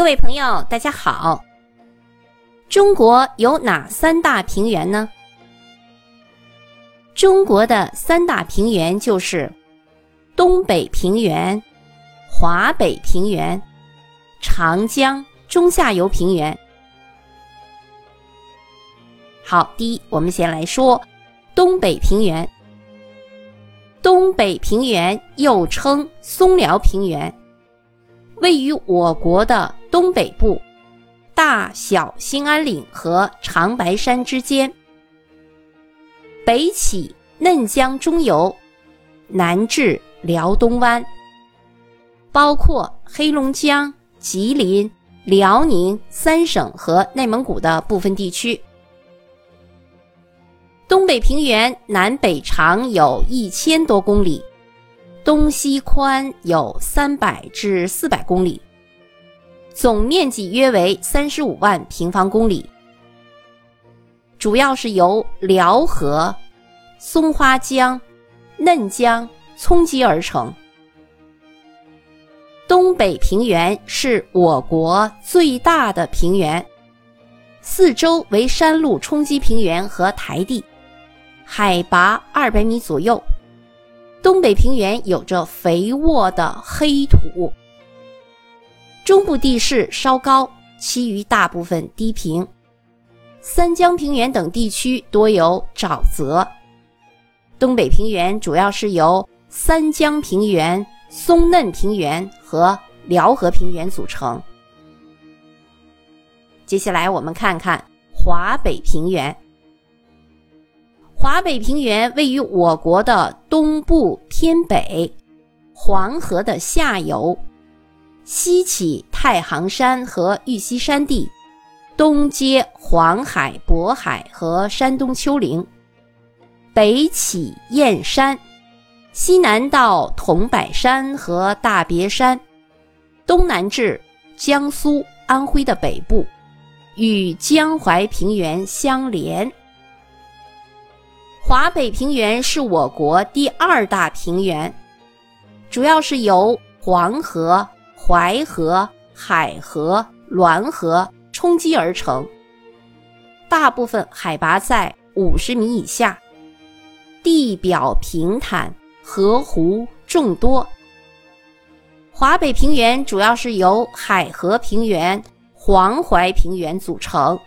各位朋友，大家好。中国有哪三大平原呢？中国的三大平原就是东北平原、华北平原、长江中下游平原。好，第一，我们先来说东北平原。东北平原又称松辽平原，位于我国的东北部。大小兴安岭和长白山之间，北起嫩江中游，南至辽东湾，包括黑龙江、吉林、辽宁三省和内蒙古的部分地区。东北平原南北长有一千多公里，东西宽有三百至四百公里。总面积约为三十五万平方公里，主要是由辽河、松花江、嫩江冲积而成。东北平原是我国最大的平原，四周为山路冲积平原和台地，海拔二百米左右。东北平原有着肥沃的黑土。中部地势稍高，其余大部分低平。三江平原等地区多有沼泽。东北平原主要是由三江平原、松嫩平原和辽河平原组成。接下来我们看看华北平原。华北平原位于我国的东部偏北，黄河的下游。西起太行山和玉溪山地，东接黄海、渤海和山东丘陵，北起燕山，西南到桐柏山和大别山，东南至江苏、安徽的北部，与江淮平原相连。华北平原是我国第二大平原，主要是由黄河。淮河、海河、滦河冲积而成，大部分海拔在五十米以下，地表平坦，河湖众多。华北平原主要是由海河平原、黄淮平原组成。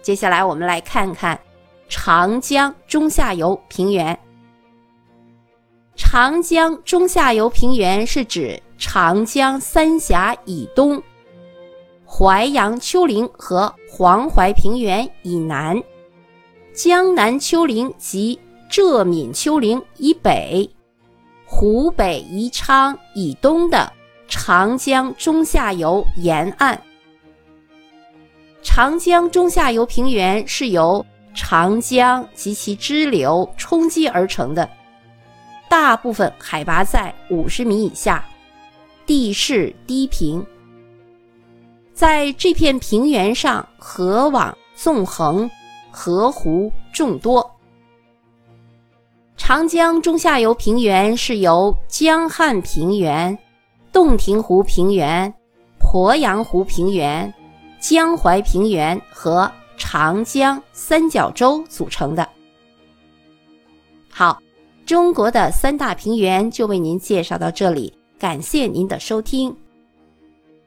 接下来，我们来看看长江中下游平原。长江中下游平原是指长江三峡以东，淮阳丘陵和黄淮平原以南，江南丘陵及浙闽丘陵以北，湖北宜昌以东的长江中下游沿岸。长江中下游平原是由长江及其支流冲积而成的。大部分海拔在五十米以下，地势低平。在这片平原上，河网纵横，河湖众多。长江中下游平原是由江汉平原、洞庭湖平原、鄱阳湖平原、江淮平原和长江三角洲组成的。好。中国的三大平原就为您介绍到这里，感谢您的收听。